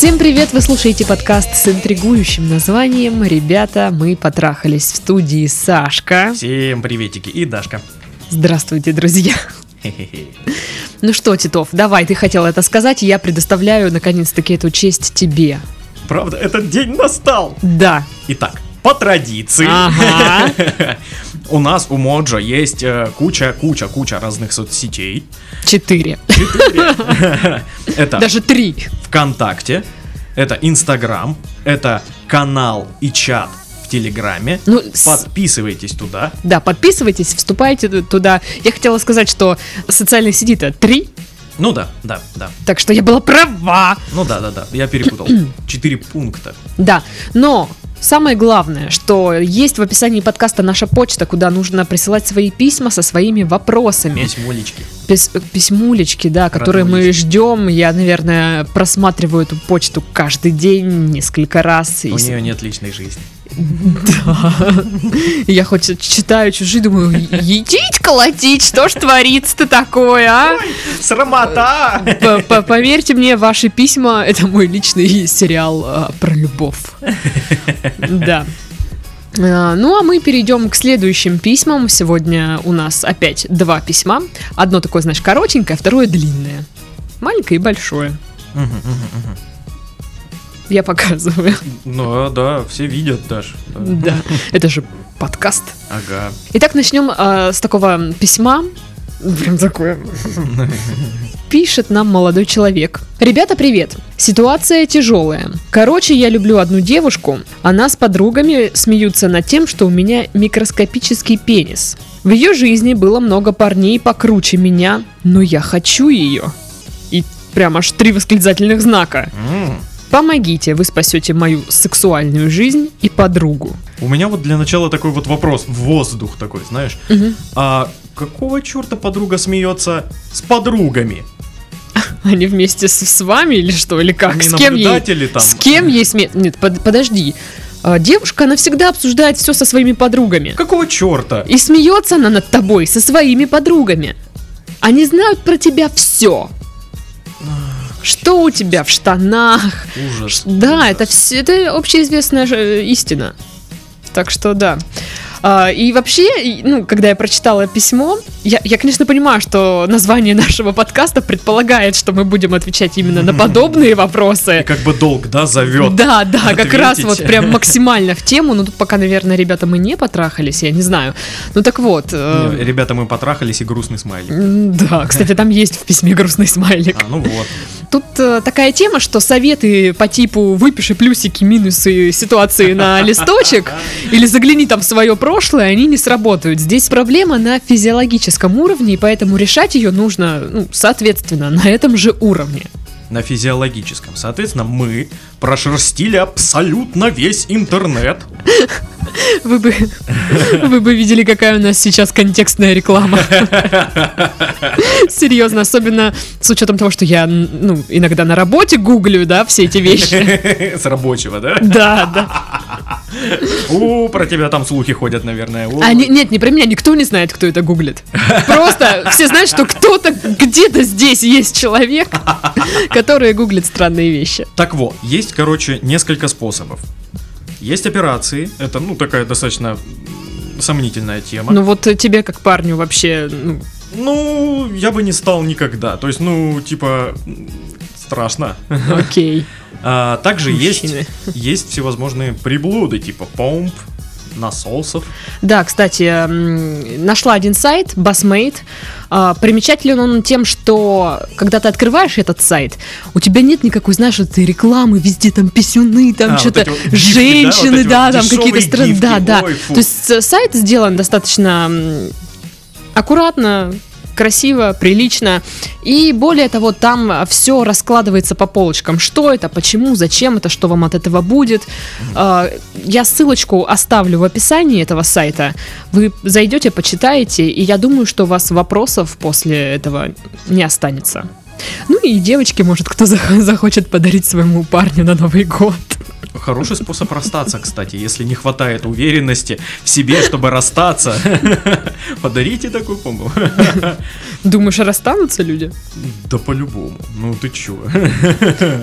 Всем привет! Вы слушаете подкаст с интригующим названием «Ребята, мы потрахались» в студии Сашка. Всем приветики и Дашка. Здравствуйте, друзья! Ну что, Титов, давай, ты хотел это сказать, и я предоставляю наконец-таки эту честь тебе. Правда, этот день настал. Да. Итак, по традиции. Ага. У нас у Моджа есть э, куча, куча, куча разных соцсетей. Четыре. Четыре. Это Даже три. ВКонтакте, это Инстаграм, это канал и чат в Телеграме. Ну, с- Подписывайтесь туда. Да, подписывайтесь, вступайте туда. Я хотела сказать, что социальных сетей-то три, Ну да, да, да. так что я была права. Ну да, да, да. Я перепутал. Четыре пункта. Да, но самое главное, что есть в описании подкаста наша почта, куда нужно присылать свои письма со своими вопросами. Письмолечки. Пис- письмулечки, да, которые мы ждем. Я, наверное, просматриваю эту почту каждый день несколько раз. И У с- нее нет личной жизни. Да. Я хоть читаю чужие, думаю, едить колотить, что ж творится-то такое, а? Срамота! П- п- Поверьте мне, ваши письма это мой личный сериал а, про любовь. Да. А, Ну а мы перейдем к следующим письмам. Сегодня у нас опять два письма. Одно такое, знаешь, коротенькое, второе длинное. Маленькое и большое. Я показываю. Ну да, все видят даже. Да. Да. Это же подкаст. Ага. Итак, начнем а, с такого письма. Прям такое. Пишет нам молодой человек. Ребята, привет. Ситуация тяжелая. Короче, я люблю одну девушку. Она с подругами смеются над тем, что у меня микроскопический пенис. В ее жизни было много парней покруче меня, но я хочу ее. И прям аж три восклицательных знака. Помогите, вы спасете мою сексуальную жизнь и подругу. У меня вот для начала такой вот вопрос, в воздух такой, знаешь. Мгм. А какого черта подруга смеется с подругами? Они вместе с, с вами или что? Или как? Они с кем ей? там? С кем ей смех? Нет, под- подожди. А, Девушка, она всегда обсуждает все со своими подругами. Какого черта? И смеется она над тобой со своими подругами. Они знают про тебя все. Что у тебя в штанах? Ужас. Да, ужас. это, все, это общеизвестная э, истина. Так что да. А, и вообще, и, ну, когда я прочитала письмо, я, я, конечно, понимаю, что название нашего подкаста предполагает, что мы будем отвечать именно на подобные И вопросы. как бы долг, да, зовет. Да, да, как раз Ответить. вот прям максимально в тему. Но тут пока, наверное, ребята, мы не потрахались, я не знаю. Ну так вот. э, Ребята, мы потрахались и грустный смайлик. Да, кстати, там есть в письме грустный смайлик. А, ну вот. Тут э, такая тема, что советы по типу выпиши плюсики, минусы ситуации на листочек или загляни там в свое прошлое, они не сработают. Здесь проблема на физиологическом уровне, и поэтому решать ее нужно, ну, соответственно, на этом же уровне. На физиологическом. Соответственно, мы прошерстили абсолютно весь интернет. Вы бы, вы бы видели, какая у нас сейчас контекстная реклама. Серьезно, особенно с учетом того, что я, ну, иногда на работе гуглю, да, все эти вещи. С рабочего, да? Да, да. У, про тебя там слухи ходят, наверное. У. А, не- нет, не про меня, никто не знает, кто это гуглит. Просто все знают, что кто-то где-то здесь есть человек, который гуглит странные вещи. Так вот, есть, короче, несколько способов. Есть операции, это, ну, такая достаточно сомнительная тема. Ну вот э, тебе как парню вообще, ну, Ну, я бы не стал никогда. То есть, ну, типа, страшно. окей. А, также есть, есть всевозможные приблуды, типа помп, насосов. Да, кстати, нашла один сайт, Bassmate. А, Примечателен он тем, что когда ты открываешь этот сайт, у тебя нет никакой, знаешь, этой рекламы, везде там писюны, там А, вот что-то эти вот гифки, да, женщины, вот да, вот там какие-то страны, да, да. ой. То есть э, сайт сделан достаточно аккуратно, красиво, прилично. И более того, там все раскладывается по полочкам. Что это, почему, зачем это, что вам от этого будет. А, Я ссылочку оставлю в описании этого сайта. Вы зайдете, почитаете, и я думаю, что у вас вопросов после этого не останется. Ну и девочке, может, кто зах- захочет подарить своему парню на Новый год. Хороший способ расстаться, кстати, если не хватает уверенности в себе, чтобы расстаться. Подарите такую помощь. Думаешь, расстанутся люди? Да по-любому. Ну ты чё?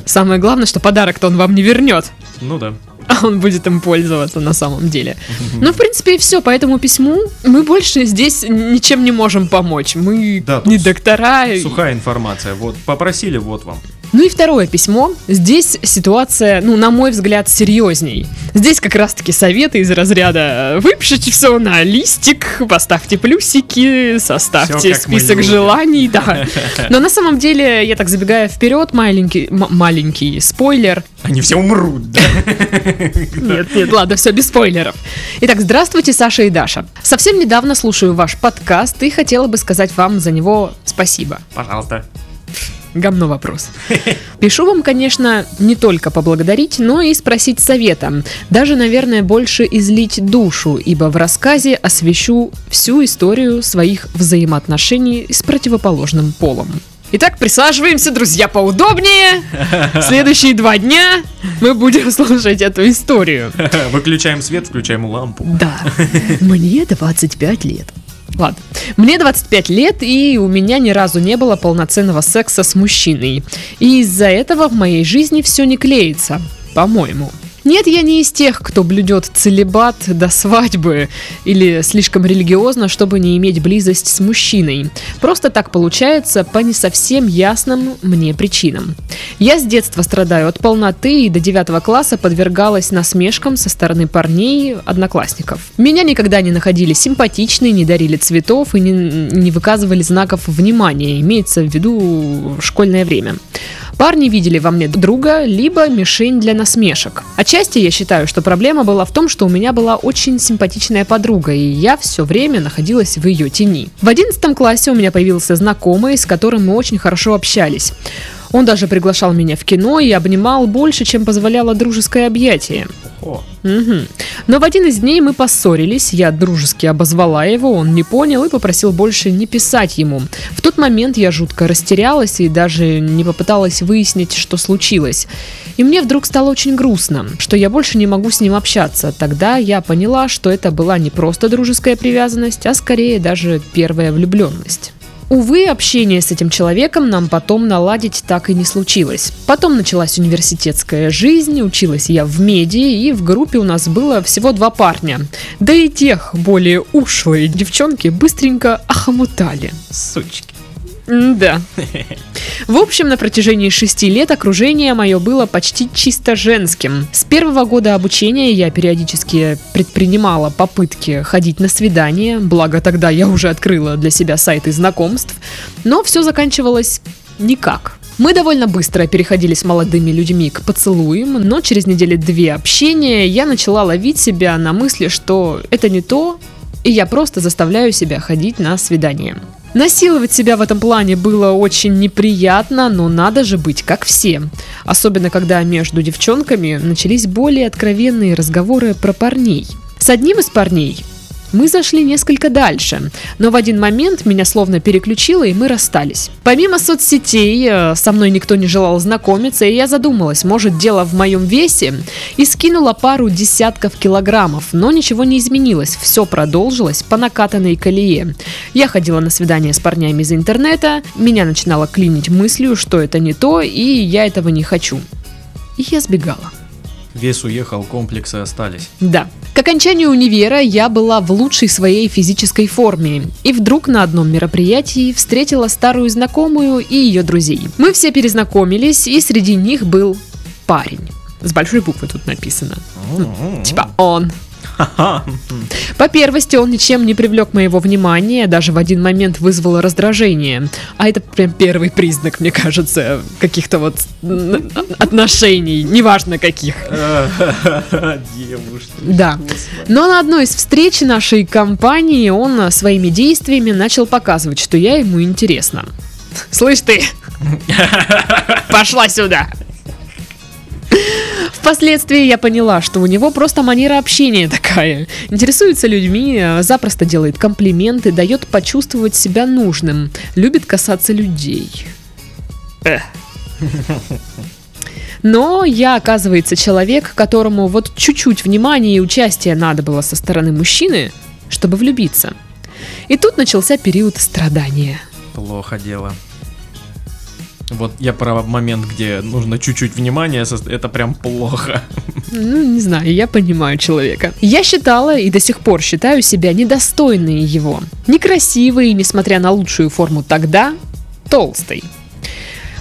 Самое главное, что подарок-то он вам не вернет. Ну да. а он будет им пользоваться на самом деле. Ну, в принципе, и все. По этому письму мы больше здесь ничем не можем помочь. Мы Да, не доктора. Сухая информация. Вот, попросили, вот вам. Ну и второе письмо. Здесь ситуация, ну, на мой взгляд, серьезней. Здесь как раз-таки советы из разряда «Выпишите все на листик, поставьте плюсики, составьте список любим». желаний». Да. Но на самом деле, я так забегая вперед, маленький, маленький спойлер. Они все умрут, да? Нет, нет, ладно, все без спойлеров. Итак, здравствуйте, Саша и Даша. Совсем недавно слушаю ваш подкаст и хотела бы сказать вам за него спасибо. Пожалуйста. Говно вопрос. Пишу вам, конечно, не только поблагодарить, но и спросить совета. Даже, наверное, больше излить душу, ибо в рассказе освещу всю историю своих взаимоотношений с противоположным полом. Итак, присаживаемся, друзья, поудобнее. Следующие два дня мы будем слушать эту историю. Выключаем свет, включаем лампу. Да, мне 25 лет. Ладно, мне 25 лет, и у меня ни разу не было полноценного секса с мужчиной. И из-за этого в моей жизни все не клеится, по-моему. Нет, я не из тех, кто блюдет целебат до свадьбы или слишком религиозно, чтобы не иметь близость с мужчиной. Просто так получается по не совсем ясным мне причинам. Я с детства страдаю от полноты и до 9 класса подвергалась насмешкам со стороны парней, одноклассников. Меня никогда не находили симпатичной, не дарили цветов и не, не выказывали знаков внимания, имеется в виду школьное время. Парни видели во мне друга, либо мишень для насмешек. Отчасти я считаю, что проблема была в том, что у меня была очень симпатичная подруга, и я все время находилась в ее тени. В 11 классе у меня появился знакомый, с которым мы очень хорошо общались. Он даже приглашал меня в кино и обнимал больше, чем позволяло дружеское объятие. Мгм. Но в один из дней мы поссорились, я дружески обозвала его, он не понял и попросил больше не писать ему. В тот момент я жутко растерялась и даже не попыталась выяснить, что случилось. И мне вдруг стало очень грустно, что я больше не могу с ним общаться. Тогда я поняла, что это была не просто дружеская привязанность, а скорее даже первая влюбленность. Увы, общение с этим человеком нам потом наладить так и не случилось. Потом началась университетская жизнь, училась я в меди, и в группе у нас было всего два парня. Да и тех, более ушлые девчонки, быстренько охомутали. сучки. Да. В общем, на протяжении шести лет окружение мое было почти чисто женским. С первого года обучения я периодически предпринимала попытки ходить на свидания, благо тогда я уже открыла для себя сайты знакомств, но все заканчивалось никак. Мы довольно быстро переходили с молодыми людьми к поцелуям, но через недели две общения я начала ловить себя на мысли, что это не то, и я просто заставляю себя ходить на свидания. Насиловать себя в этом плане было очень неприятно, но надо же быть как все. Особенно, когда между девчонками начались более откровенные разговоры про парней. С одним из парней мы зашли несколько дальше, но в один момент меня словно переключило, и мы расстались. Помимо соцсетей, э, со мной никто не желал знакомиться, и я задумалась, может дело в моем весе, и скинула пару десятков килограммов, но ничего не изменилось, все продолжилось по накатанной колее. Я ходила на свидания с парнями из интернета, меня начинало клинить мыслью, что это не то, и я этого не хочу. И я сбегала. Вес уехал, комплексы остались. Да. К окончанию универа я была в лучшей своей физической форме. И вдруг на одном мероприятии встретила старую знакомую и ее друзей. Мы все перезнакомились, и среди них был парень. С большой буквы тут написано. Типа он. По первости, он ничем не привлек моего внимания, даже в один момент вызвал раздражение. А это прям первый признак, мне кажется, каких-то вот отношений, неважно каких. Девушки. Да. Но на одной из встреч нашей компании он а, своими действиями начал показывать, что я ему интересна. Слышь ты, пошла сюда. Впоследствии я поняла, что у него просто манера общения такая. Интересуется людьми, а, запросто делает комплименты, дает почувствовать себя нужным, любит касаться людей. Эх. Но я, оказывается, человек, которому вот чуть-чуть внимания и участия надо было со стороны мужчины, чтобы влюбиться. И тут начался период страдания. Плохо дело. Вот я про момент, где нужно чуть-чуть внимания, это прям плохо. Ну, не знаю, я понимаю человека. Я считала и до сих пор считаю себя недостойной его. Некрасивой, несмотря на лучшую форму тогда, толстой.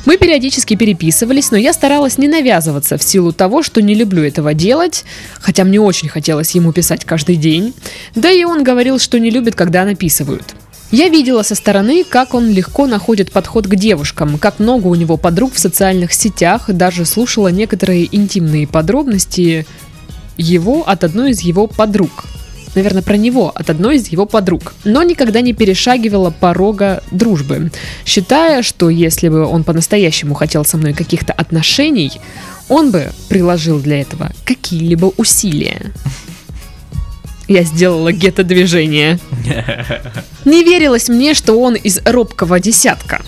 Мы периодически переписывались, но я старалась не навязываться в силу того, что не люблю этого делать, хотя мне очень хотелось ему писать каждый день. Да и он говорил, что не любит, когда написывают. Я видела со стороны, как он легко находит подход к девушкам, как много у него подруг в социальных сетях, даже слушала некоторые интимные подробности его от одной из его подруг. Наверное, про него от одной из его подруг. Но никогда не перешагивала порога дружбы, считая, что если бы он по-настоящему хотел со мной каких-то отношений, он бы приложил для этого какие-либо усилия. Я сделала гетто-движение. Не верилось мне, что он из робкого десятка.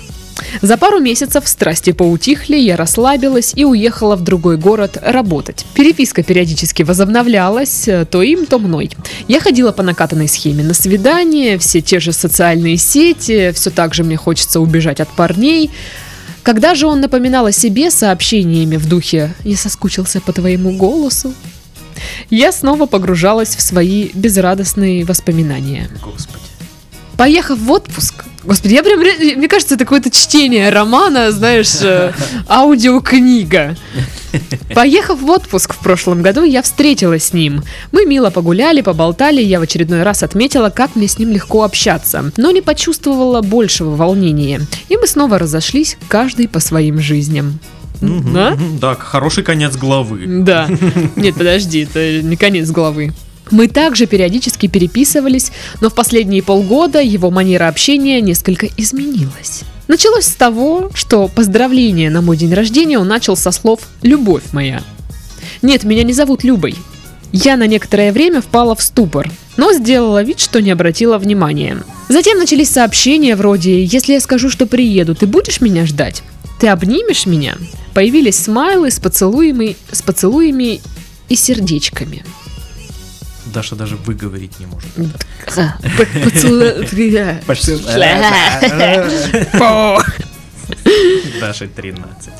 За пару месяцев страсти поутихли, я расслабилась и уехала в другой город работать. Переписка периодически возобновлялась, э, то им, то мной. Я ходила по накатанной схеме на свидание, все те же социальные сети, все так же мне хочется убежать от парней. Когда же он напоминал о себе сообщениями в духе «Я соскучился по твоему голосу», я снова погружалась в свои безрадостные воспоминания. Господи. Поехав в отпуск, господи, я прям, мне кажется, это какое-то чтение романа, знаешь, э, аудиокнига. Поехав в отпуск в прошлом году, я встретилась с ним. Мы мило погуляли, поболтали, я в очередной раз отметила, как мне с ним легко общаться, но не почувствовала большего волнения. И мы снова разошлись, каждый по своим жизням. Да? Да, хороший конец главы. Да. Нет, подожди, это не конец главы. Мы также периодически переписывались, но в последние полгода его манера общения несколько изменилась. Началось с того, что поздравление на мой день рождения он начал со слов «любовь моя». Нет, меня не зовут Любой. Я на некоторое время впала в ступор, но сделала вид, что не обратила внимания. Затем начались сообщения вроде «Если я скажу, что приеду, ты будешь меня ждать? Ты обнимешь меня?» Появились смайлы с поцелуями, с поцелуями и сердечками. Даша даже выговорить не может. Даша 13.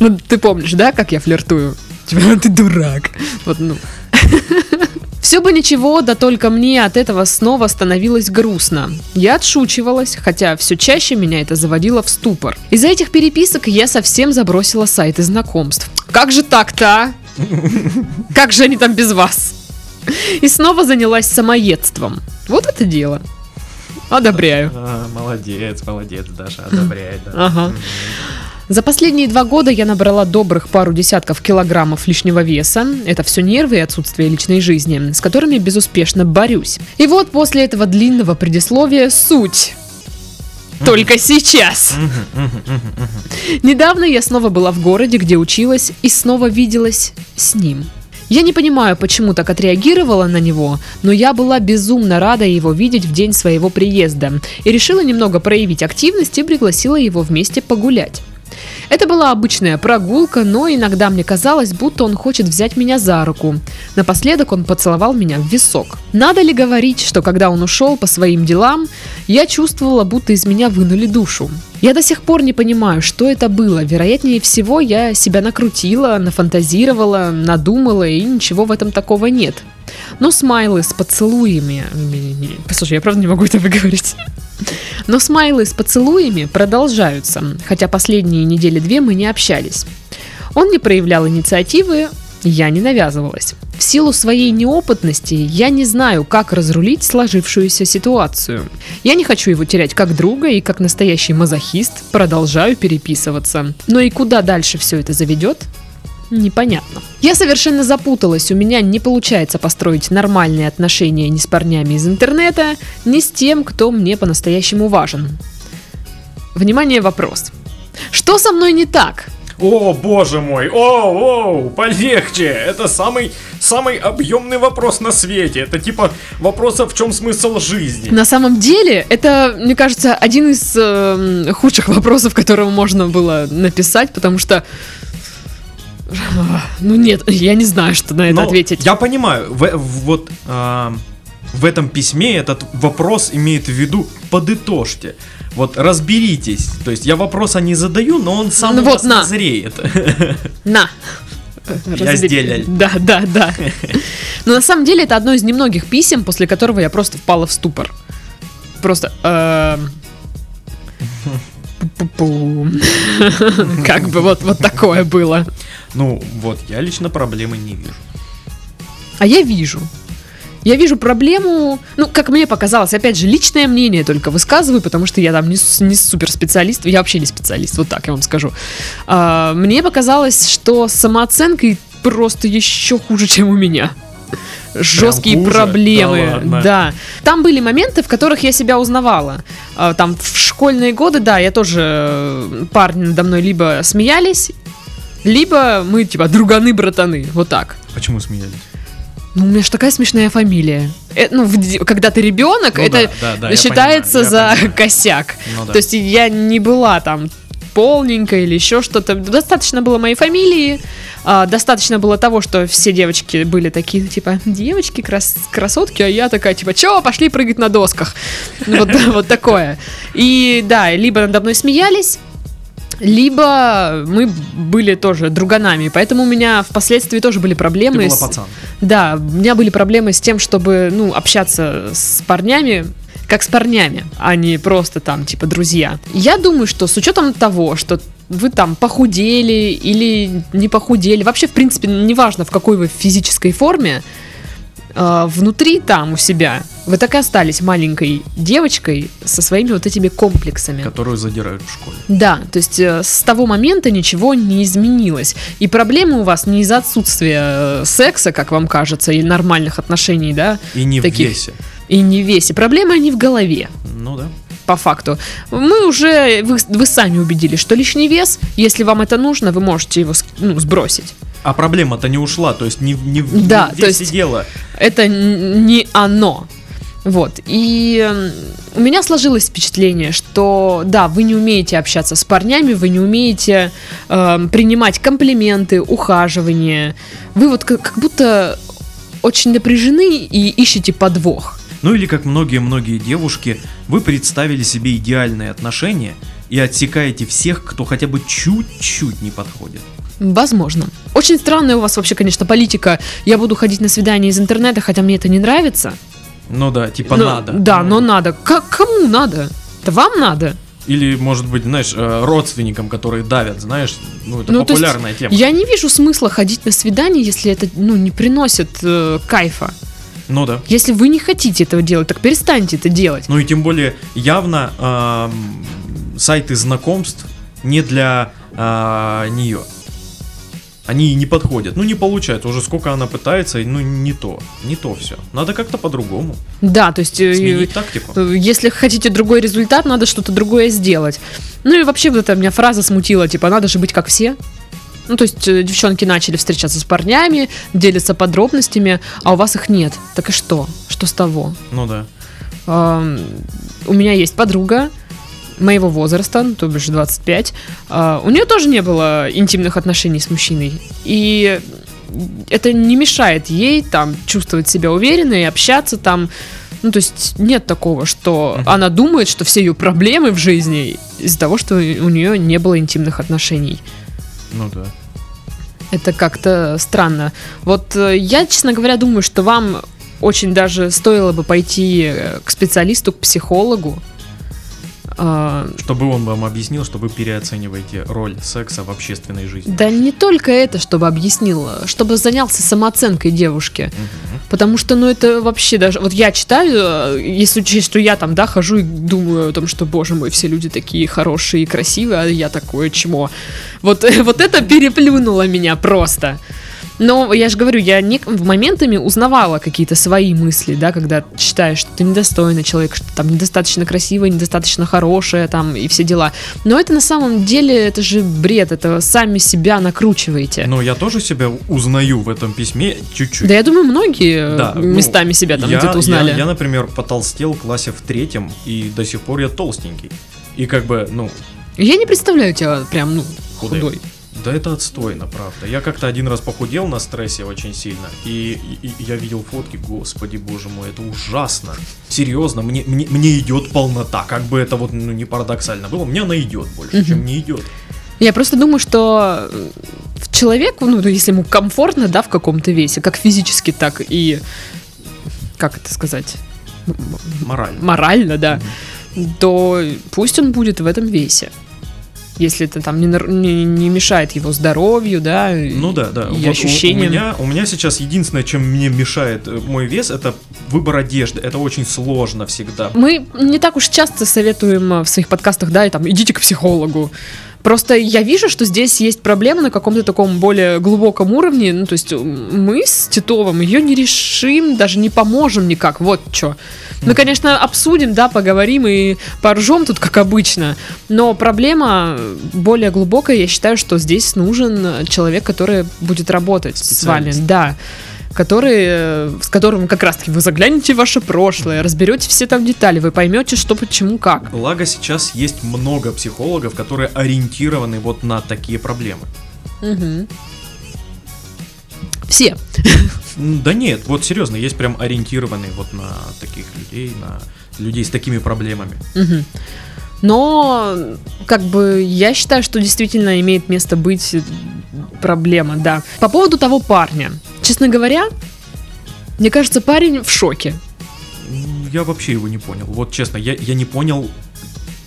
Ну, ты помнишь, да, как я флиртую? Типа, ты дурак. Вот, ну. Все бы ничего, да только мне от этого снова становилось грустно. Я отшучивалась, хотя все чаще меня это заводило в ступор. Из-за этих переписок я совсем забросила сайты знакомств. Как же так-то, а? Как же они там без вас? И снова занялась самоедством. Вот это дело. Одобряю. А, Молодец, молодец, Даша, одобряет. да. Ага. За последние два года я набрала добрых пару десятков килограммов лишнего веса. Это все нервы и отсутствие личной жизни, с которыми безуспешно борюсь. И вот после этого длинного предисловия суть. Только сейчас. Недавно я снова была в городе, где училась, и снова виделась с ним. Я не понимаю, почему так отреагировала на него, но я была безумно рада его видеть в день своего приезда и решила немного проявить активность и пригласила его вместе погулять. Это была обычная прогулка, но иногда мне казалось, будто он хочет взять меня за руку. Напоследок он поцеловал меня в висок. Надо ли говорить, что когда он ушел по своим делам, я чувствовала, будто из меня вынули душу. Я до сих пор не понимаю, что это было. Вероятнее всего, я себя накрутила, нафантазировала, надумала, и ничего в этом такого нет. Но смайлы с поцелуями... Послушай, я правда не могу это выговорить. Но смайлы с поцелуями продолжаются, хотя последние недели-две мы не общались. Он не проявлял инициативы, я не навязывалась. В силу своей неопытности я не знаю, как разрулить сложившуюся ситуацию. Я не хочу его терять как друга и как настоящий мазохист продолжаю переписываться. Но и куда дальше все это заведет, непонятно. Я совершенно запуталась, у меня не получается построить нормальные отношения ни с парнями из интернета, ни с тем, кто мне по-настоящему важен. Внимание, вопрос. Что со мной не так? О, боже мой, о, о, полегче. Это самый, самый объемный вопрос на свете. Это типа вопрос, а в чем смысл жизни? На самом деле, это, мне кажется, один из э, худших вопросов, которого можно было написать, потому что... Ну нет, я не знаю, что на это Но ответить. Я понимаю, в, в- вот а, в этом письме этот вопрос имеет в виду подытожьте. Вот разберитесь. То есть я вопроса не задаю, но он сам Ну вот на. назреет. На. Я сделал. Да, да, да. Но на самом деле это одно из немногих писем, после которого я просто впала в ступор. Просто... эм. Как бы вот, вот такое было. Ну, вот, я лично проблемы не вижу. А я вижу. Я вижу проблему, ну, как мне показалось, опять же, личное мнение только высказываю, потому что я там не, не супер специалист, я вообще не специалист, вот так я вам скажу. А, мне показалось, что с самооценкой просто еще хуже, чем у меня. Жесткие хуже? проблемы. Да. Да. Там были моменты, в которых я себя узнавала. А, Там в школьные годы, да, я тоже э, парни надо мной либо смеялись, либо мы типа друганы-братаны. Вот так. Почему смеялись? Ну, у меня же такая смешная фамилия. Э, ну, в когда ты ребенок, Ну это да, да, да, считается понимаю, за понимаю. косяк. Ну да. То есть я не была там полненькая или еще что-то. Достаточно было моей фамилии, а, достаточно было того, что все девочки были такие, типа, девочки, крас- красотки, а я такая, типа, чё, пошли прыгать на досках. Вот, вот такое. И да, либо надо мной смеялись, либо мы были тоже друганами, поэтому у меня впоследствии тоже были Ты проблемы. была с- пацан. да, у меня были проблемы с тем, чтобы, ну, общаться с парнями, как с парнями, а не просто там, типа, друзья. Я думаю, что с учетом того, что вы там похудели или не похудели, вообще, в принципе, неважно, в какой вы физической форме, внутри там у себя вы так и остались маленькой девочкой со своими вот этими комплексами. Которую задирают в школе. Да, то есть э, с того момента ничего не изменилось. И проблемы у вас не из-за отсутствия э, секса, как вам кажется, или нормальных отношений, да, И не Таких. в весе. и не в весе. Проблемы они в голове, Ну да. по факту. Мы уже, вы, вы сами убедились, что лишний вес, если вам это нужно, вы можете его ну, сбросить. А проблема-то не ушла, то есть не, в- не, Да, не то есть- дело. Это не оно. Вот. И у меня сложилось впечатление, что да, вы не умеете общаться с парнями, вы не умеете эм, принимать комплименты, ухаживание. Вы вот как, как будто очень напряжены и ищете подвох. Ну или как многие-многие девушки, вы представили себе идеальные отношения и отсекаете всех, кто хотя бы чуть-чуть не подходит. Возможно. Очень странная у вас вообще, конечно, политика. Я буду ходить на свидание из интернета, хотя мне это не нравится. Ну да, типа Но- надо. Да, Ну, но надо. Как, кому надо? Это вам надо? Или, может быть, знаешь, э, родственникам, которые давят, знаешь, ну это Ну, то есть популярная тема. Я не вижу смысла ходить на свидание, если это ну, не приносит э, кайфа. Ну да. Если вы не хотите этого делать, так перестаньте это делать. Ну и тем более явно эм, сайты знакомств не для нее. Они не подходят. Ну не получается. Уже сколько она пытается, ну не то. Не то все. Надо как-то по-другому. Да, то есть, э, Сменить тактику. э, если хотите другой результат, надо что-то другое сделать. Ну и вообще вот эта меня фраза смутила, типа, надо же быть как все. Ну, то есть э, девчонки начали встречаться с парнями, делятся подробностями, а у вас их нет. Так и что? Что с того? Ну да. У меня есть подруга моего возраста, ну, то бишь 25. А, у нее тоже не было интимных отношений с мужчиной. И это не мешает ей там чувствовать себя уверенной, общаться там. Ну, то есть нет такого, что она думает, что все ее проблемы в жизни из-за того, что у нее не было интимных отношений. Ну да. Это как-то странно. Вот э, я, честно говоря, думаю, что вам очень даже стоило бы пойти э, к специалисту, к психологу. А, Чтобы он вам объяснил, что вы переоцениваете роль секса в общественной жизни. Да не только это, чтобы объяснил, чтобы занялся самооценкой девушки. Мгм. Потому что, ну, это вообще даже... Вот я читаю, э, если учесть, что я там, да, хожу и думаю о том, что, боже мой, все люди такие хорошие и красивые, а я такое чмо. Вот, вот это переплюнуло меня просто. Но я же говорю, я не, в моментами узнавала какие-то свои мысли, да, когда считаешь, что ты недостойный человек, что там недостаточно красивая, недостаточно хорошая, там, и все дела. Но это на самом деле, это же бред, это сами себя накручиваете. Но я тоже себя узнаю в этом письме чуть-чуть. Да, я думаю, многие Да, э, ну, местами себя там где-то узнали. Я, я, например, потолстел в классе в третьем, и до сих пор я толстенький. И как бы, ну, Я не представляю тебя прям, ну, Худой. худой. Да это отстойно, правда. Я как-то один раз похудел на стрессе очень сильно, и, и- и я видел фотки, господи, боже мой, это ужасно. Серьезно, мне, мне, мне идет полнота, как бы это вот ну, не парадоксально было, мне она идет больше, чем не идет. Я просто думаю, что э, человеку, ну, если ему комфортно, да, в каком-то весе, как физически, так и, как это сказать, Морально. морально, да, то пусть он будет в этом весе. Если это там не, не, не мешает его здоровью, да, Ну да, да. и Вот у- ощущениям. У, меня, у меня сейчас единственное, чем мне мешает э, мой вес, это выбор одежды. Это очень сложно всегда. Мы не так уж часто советуем э, в своих подкастах, да, и там, идите к психологу. Просто я вижу, что здесь есть проблема на каком-то таком более глубоком уровне. Ну, то есть мы с Титовым ее не решим, даже не поможем никак. Вот что. Мы, конечно, обсудим, да, поговорим и поржем тут, как обычно. Но проблема более глубокая. Я считаю, что здесь нужен человек, который будет работать с вами. Да который, э, с которым как раз-таки вы заглянете в ваше прошлое, разберете все там детали, вы поймете, что, почему, как. Благо сейчас есть много психологов, которые ориентированы вот на такие проблемы. Мгм. Все. Да нет, вот серьезно, есть прям ориентированные вот на таких людей, на людей с такими проблемами. Мгм. Но, как бы, я считаю, что действительно имеет место быть проблема, да. По поводу того парня. Честно говоря, мне кажется, парень в шоке. Я вообще его не понял. Вот честно, я, я не понял,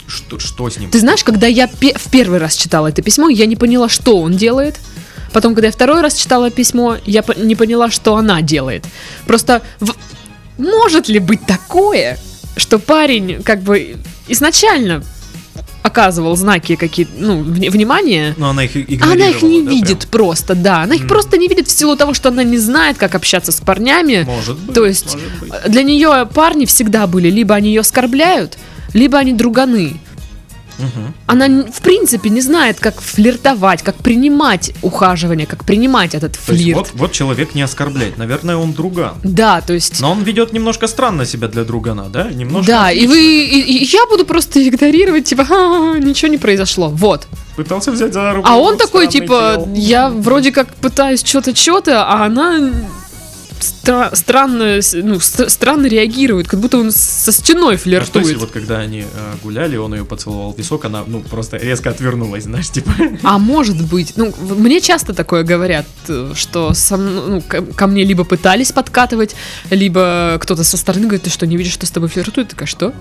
что, что с ним. Ты знаешь, когда я пе- в первый раз читала это письмо, я не поняла, что он делает. Потом, когда я второй раз читала письмо, я по- не поняла, что она делает. Просто в- может ли быть такое, что парень как бы изначально оказывал знаки какие-то, ну, вни- внимания, Но она их она их не да, видит просто, да. Она их Мгм. просто не видит в силу того, что она не знает, как общаться с парнями. прям? Может быть. То есть может быть. Для нее парни всегда были, либо они ее оскорбляют, либо они друганы. Она, в принципе, не знает, как флиртовать, как принимать ухаживание, как принимать этот флирт. вот, вот человек не оскорбляет. Наверное, он друган. Да, то есть... Но он ведет немножко странно себя для другана, да? Немножко. Да, и вы, и, и я буду просто игнорировать, типа, «Ха, ничего не произошло, вот. Пытался взять за руку. А он такой, типа, делал. я вроде как пытаюсь что-то, что-то, а она стра- странно, ну, ст- странно реагирует, как будто он со стеной А флиртует. вот когда они э, гуляли, он ее поцеловал в висок, она, ну, просто резко отвернулась, знаешь, типа. А может быть, ну, мне часто такое говорят, э, что со ну, ко, ко мне либо пытались подкатывать, либо кто-то со стороны говорит, ты что, не видишь, что с тобой флиртует? Такая, что?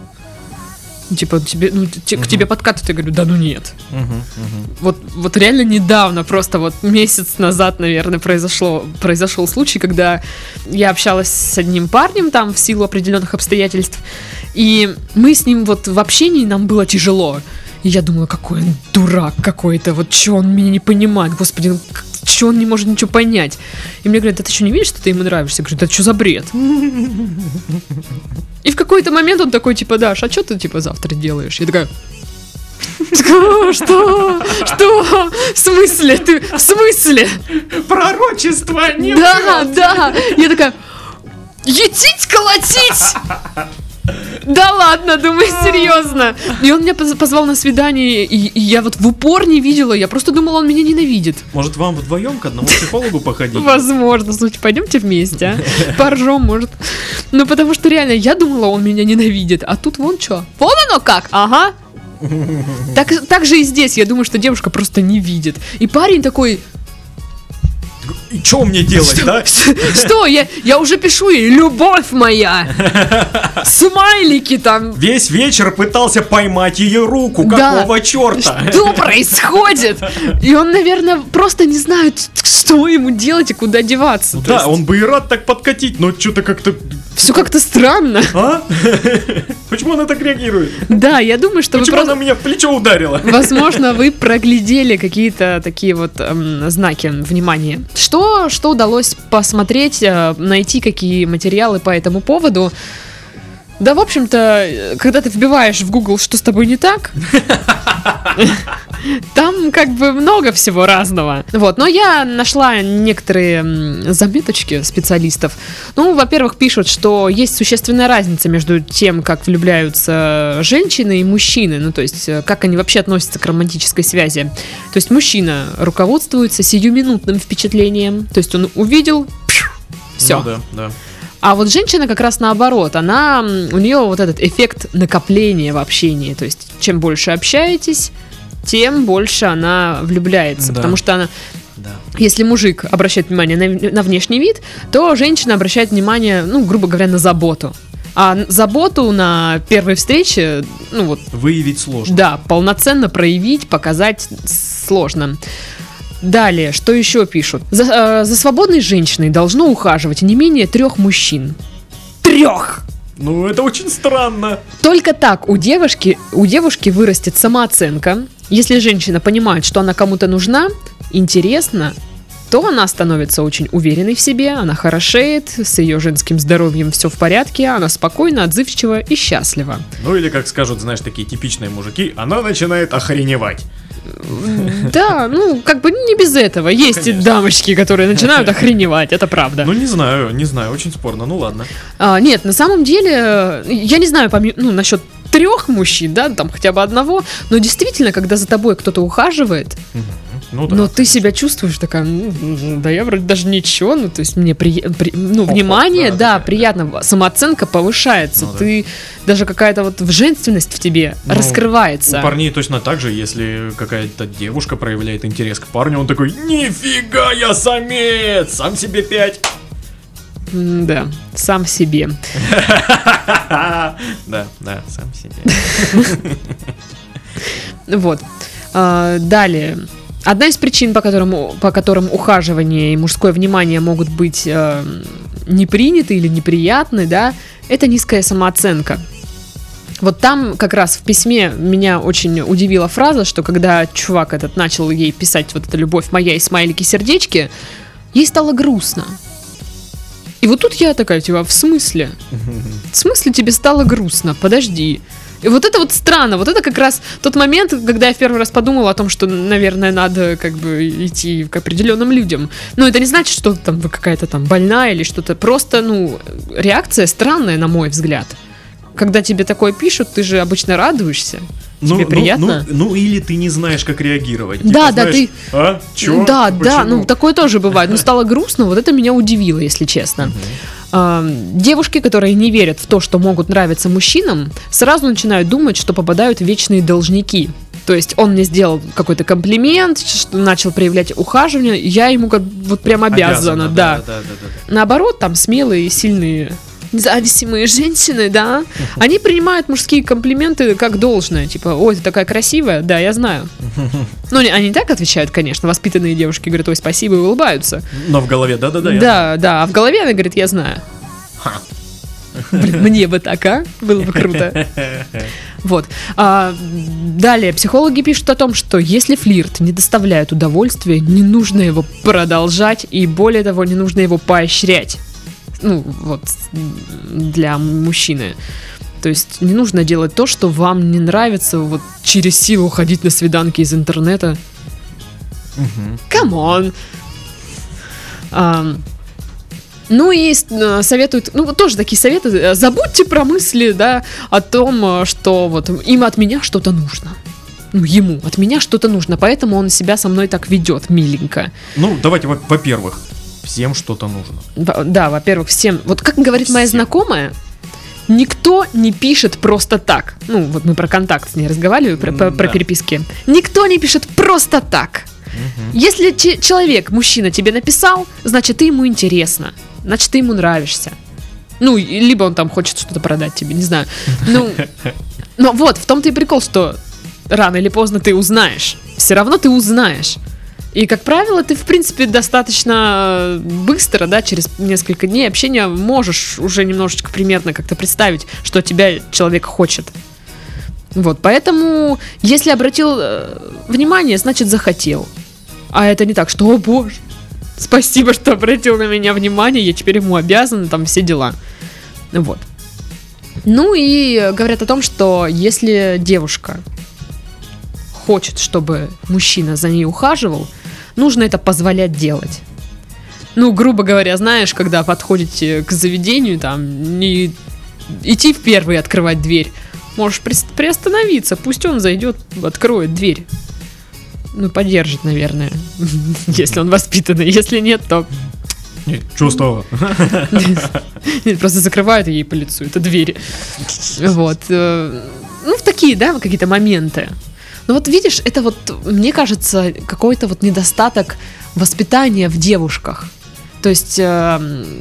Ну, Типа, тебе, ну, те- к Мгм. тебе подкатывают, я говорю, да ну нет. Мгм, мгм. Вот, вот реально недавно, просто вот месяц назад, наверное, произошло, произошел случай, когда я общалась с одним парнем там в силу определенных обстоятельств, и мы с ним вот в общении нам было тяжело. И я думала, какой он дурак какой-то, вот что он меня не понимает, господи, ну, что он не может ничего понять. И мне говорят, да ты что, не видишь, что ты ему нравишься? Я говорю, да что за бред? И в какой-то момент он такой, типа, Даш, а что ты, типа, завтра делаешь? Я такая, «Что? Что? Что? В смысле? Ты в смысле? Пророчество не Да, да. Я такая, етить, колотить! Да ладно, думаю, серьезно. И он меня поз- позвал на свидание, и, и я вот в упор не видела, я просто думала, он меня ненавидит. Может, вам вдвоем к одному психологу походить? Возможно, слушай, пойдемте вместе, а? Поржем, может. Ну, потому что реально, я думала, он меня ненавидит, а тут вон что. Вон оно как, ага. Так, так же и здесь, я думаю, что девушка просто не видит. И парень такой, И что мне делать, да? что, я, я уже пишу ей, любовь моя. Смайлики там. Весь вечер пытался поймать ее руку. Да. Какого черта? Что происходит? И он, наверное, просто не знает, что ему делать и куда деваться. Ну да, есть он бы и рад так подкатить, но что-то как-то... Все как-то странно. А? Почему она так реагирует? Да, я думаю, что вы Почему просто... она меня в плечо ударила? Возможно, вы проглядели какие-то такие вот эм, знаки внимания что, что удалось посмотреть, э, найти какие материалы по этому поводу? Да, в общем-то, когда ты вбиваешь в Google, что с тобой не так, там как бы много всего разного. Вот, но я нашла некоторые заметочки специалистов. Ну, во-первых, пишут, что есть существенная разница между тем, как влюбляются женщины и мужчины. Ну, то есть, э, как они вообще относятся к романтической связи. То есть, мужчина руководствуется сиюминутным впечатлением. То есть, он увидел, все. Ну да, да. А вот женщина как раз наоборот, она, у нее вот этот эффект накопления в общении, то есть чем больше общаетесь, тем больше она влюбляется, Да. потому что она, Да. если мужик обращает внимание на, на внешний вид, то женщина обращает внимание, ну, грубо говоря, на заботу. А заботу на первой встрече, ну вот, Выявить сложно. да, полноценно проявить, показать сложно. Далее, что еще пишут? За, э, за свободной женщиной должно ухаживать не менее трех мужчин. Трех! Ну, это очень странно. Только так у девушки, у девушки вырастет самооценка. Если женщина понимает, что она кому-то нужна, интересна, то она становится очень уверенной в себе, она хорошеет, с ее женским здоровьем все в порядке, она спокойна, отзывчива и счастлива. Ну, или, как скажут, знаешь, такие типичные мужики, она начинает охреневать. Да, ну, как бы не без этого. Есть и Конечно. дамочки, которые начинают охреневать, это правда. Ну, не знаю, не знаю, очень спорно, ну ладно. А, нет, на самом деле, я не знаю, поме- ну, насчет трех мужчин, да, там хотя бы одного, но действительно, когда за тобой кто-то ухаживает, Ну да. но ты себя чувствуешь такая, «Ну, да я вроде даже ничего, ну, то есть мне при, при- ну, внимание, да, да, да, приятно, самооценка повышается, Ну да. ты даже какая-то вот в женственность в тебе Ну, раскрывается. У парней точно так же, если какая-то девушка проявляет интерес к парню, он такой, нифига, я самец, сам себе пять. Да, сам себе. Да, да, сам себе. Вот. А, Далее. Одна из причин, по которым, по которым ухаживание и мужское внимание могут быть э, не или неприятны, да, это низкая самооценка. Вот там как раз в письме меня очень удивила фраза, что когда чувак этот начал ей писать вот эта любовь моя и смайлики сердечки, ей стало грустно. И вот тут я такая, типа, в смысле? В смысле тебе стало грустно? Подожди. И вот это вот странно, вот это как раз тот момент, когда я в первый раз подумала о том, что, наверное, надо как бы идти к определенным людям. Но это не значит, что там вы какая-то там больная или что-то. Просто, ну, реакция странная, на мой взгляд. Когда тебе такое пишут, ты же обычно радуешься. Тебе приятно? Ну, ну, или ты не знаешь, как реагировать. Да, Типа, да, знаешь, ты- А? Чё? Да, да, Почему?» ну такое тоже бывает. Но стало грустно, вот это меня удивило, если честно. Девушки, которые не верят в то, что могут нравиться мужчинам, сразу начинают думать, что попадают вечные должники. То есть он мне сделал какой-то комплимент, начал проявлять ухаживание, я ему как вот прям обязана, да. да, да, да, да. Наоборот, там смелые, сильные, независимые женщины, да, они принимают мужские комплименты как должное. Типа, ой, ты такая красивая, да, я знаю. Ну, они не так отвечают, конечно. Воспитанные девушки говорят, ой, спасибо, и улыбаются. Но в голове, да, да, да. я Да, да, а в голове она говорит, я знаю. Блин, мне бы так, а? Было бы круто. Вот. А, далее, психологи пишут о том, что если флирт не доставляет удовольствия, не нужно его продолжать, и более того, не нужно его поощрять. Ну, вот, для мужчины. То есть не нужно делать то, что вам не нравится, вот через силу ходить на свиданки из интернета. Come on. Ам, ну и э, советуют, ну тоже такие советы, забудьте про мысли, да, о том, э, что вот им от меня что-то нужно. Ну, ему от меня что-то нужно, поэтому он себя со мной так ведет, миленько. Ну, давайте, во- во-первых, всем что-то нужно. Во- Да, во-первых, всем, вот как говорит моя Всем. знакомая, никто не пишет просто так. Ну, вот мы про контакт с ней разговаривали, про, про- про Да. переписки. Никто не пишет просто так. Мгм. Если че- человек, мужчина, тебе написал, значит, ты ему интересно. Значит, ты ему нравишься. Ну, либо он там хочет что-то продать тебе, не знаю. Ну, но вот, в том-то и прикол, что рано или поздно ты узнаешь. Все равно ты узнаешь. И, как правило, ты, в принципе, достаточно быстро, да, через несколько дней общения можешь уже немножечко примерно как-то представить, что тебя человек хочет. Вот, поэтому, если обратил э, внимание, значит захотел. А это не так, что, о боже, спасибо, что обратил на меня внимание, я теперь ему обязан, там все дела. Вот. Ну и говорят о том, что если девушка хочет, чтобы мужчина за ней ухаживал, нужно это позволять делать. Ну, грубо говоря, знаешь, когда подходите к заведению, там, не идти в первый открывать дверь, можешь при- приостановиться, пусть он зайдет, откроет дверь. Ну, поддержит, наверное, если он воспитанный. Если нет, то Не, чувствовал. нет, просто закрывают ей по лицу, это двери. Вот. э, Ну, в такие, да, какие-то моменты. Ну вот видишь, это вот, мне кажется, какой-то вот недостаток воспитания в девушках. То есть э,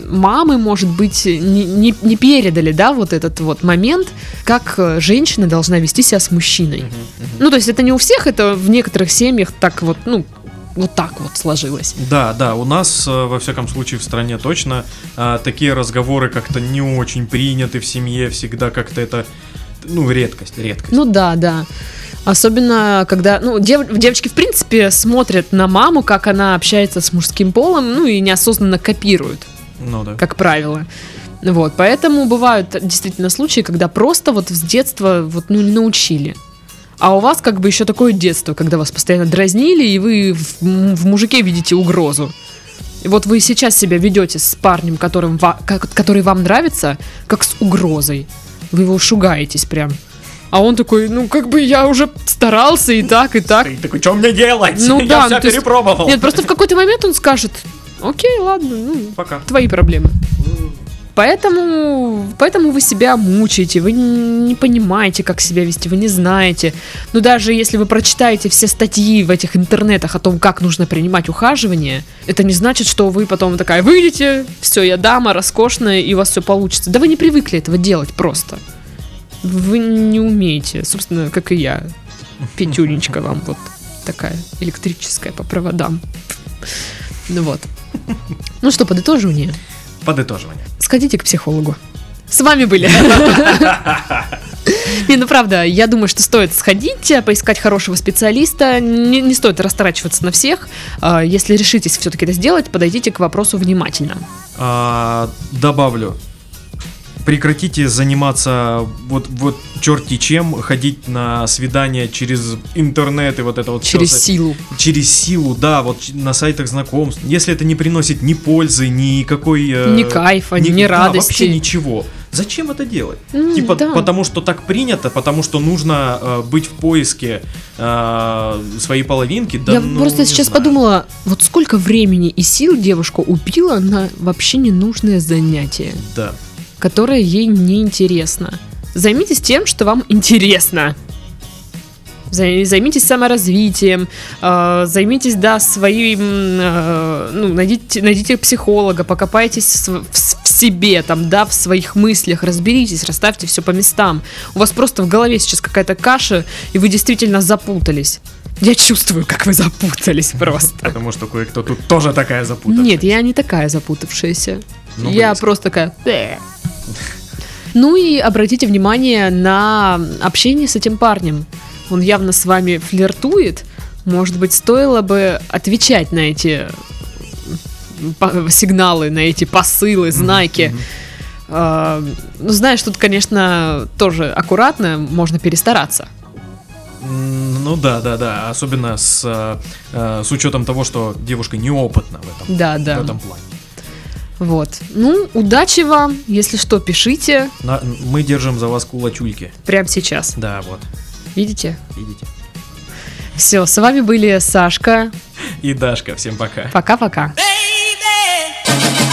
мамы, может быть, не, не- не передали, да, вот этот вот момент, как э, женщина должна вести себя с мужчиной. Ну, то есть это не у всех, это в некоторых семьях так вот, ну, вот так вот сложилось. Да, да, у нас, э, во всяком случае, в стране точно э, такие разговоры как-то не очень приняты в семье, всегда как-то это, ну, редкость, редкость. Ну да, да. Особенно, когда, ну, дев- девочки, в принципе, смотрят на маму, как она общается с мужским полом, ну, и неосознанно копируют, Ну да. как правило. Вот, поэтому бывают действительно случаи, когда просто вот с детства вот, ну, не научили. А у вас как бы еще такое детство, когда вас постоянно дразнили, и вы в, в мужике видите угрозу. И вот вы сейчас себя ведете с парнем, которым который вам нравится, как с угрозой. Вы его шугаетесь прям. А он такой, ну как бы я уже старался и так, и так. Ты такой, что мне делать? Ну Я да, вся ну, есть- перепробовал. Нет, просто в какой-то момент он скажет, окей, ладно, ну, Пока. твои проблемы. Поэтому, поэтому вы себя мучаете, вы не понимаете, как себя вести, вы не знаете. Но даже если вы прочитаете все статьи в этих интернетах о том, как нужно принимать ухаживание, это не значит, что вы потом такая выйдете, все, я дама, роскошная, и у вас все получится. Да вы не привыкли этого делать просто. Вы не умеете, собственно, как и я. Петюнечка вам вот такая электрическая по проводам. Ну вот. Ну что, подытоживание. Подытоживание. Сходите к психологу. С вами были. Не, ну правда, я думаю, что стоит сходить, э, поискать хорошего специалиста. Не, не стоит растрачиваться на всех. А, Если решитесь все-таки это сделать, подойдите к вопросу внимательно. А, добавлю. Прекратите заниматься вот, вот черти чем, ходить на свидания через интернет и вот это вот Через с- силу. через силу, да, вот на сайтах знакомств. Если это не приносит ни пользы, ни какой... Ни кайфа, ни да, радости. вообще ничего. Зачем это делать? М, типа, да. потому что так принято, потому что нужно э, быть в поиске э, своей половинки. Да, я ну, просто сейчас знаю. подумала, вот сколько времени и сил девушка убила на вообще ненужное занятие, Да. Которое ей не интересно. Займитесь тем, что вам интересно. Зай- Займитесь саморазвитием, э, займитесь, да, своим, э, ну, найдите, найдите психолога, покопайтесь в, в себе, там, да, в своих мыслях, разберитесь, расставьте все по местам. У вас просто в голове сейчас какая-то каша, и вы действительно запутались. Я чувствую, как вы запутались просто. Потому что кое-кто тут тоже такая запутанная. Нет, я не такая запутавшаяся. Ну, я просто такая... Ну и обратите внимание на общение с этим парнем. Он явно с вами флиртует. Может быть, стоило бы отвечать на эти сигналы, на эти посылы, знаки. А, Ну, знаешь, тут, конечно, тоже аккуратно, можно перестараться. Ну да, да, да. Особенно с, э, э, с учетом того, что девушка неопытна в этом, Да, да. в этом плане. Вот. Ну, удачи вам. Если что, пишите. На, мы держим за вас кулачульки. Прямо сейчас. Да, вот. Видите? Видите. Все, с вами были Сашка. И Дашка. Всем пока. Пока-пока. Baby!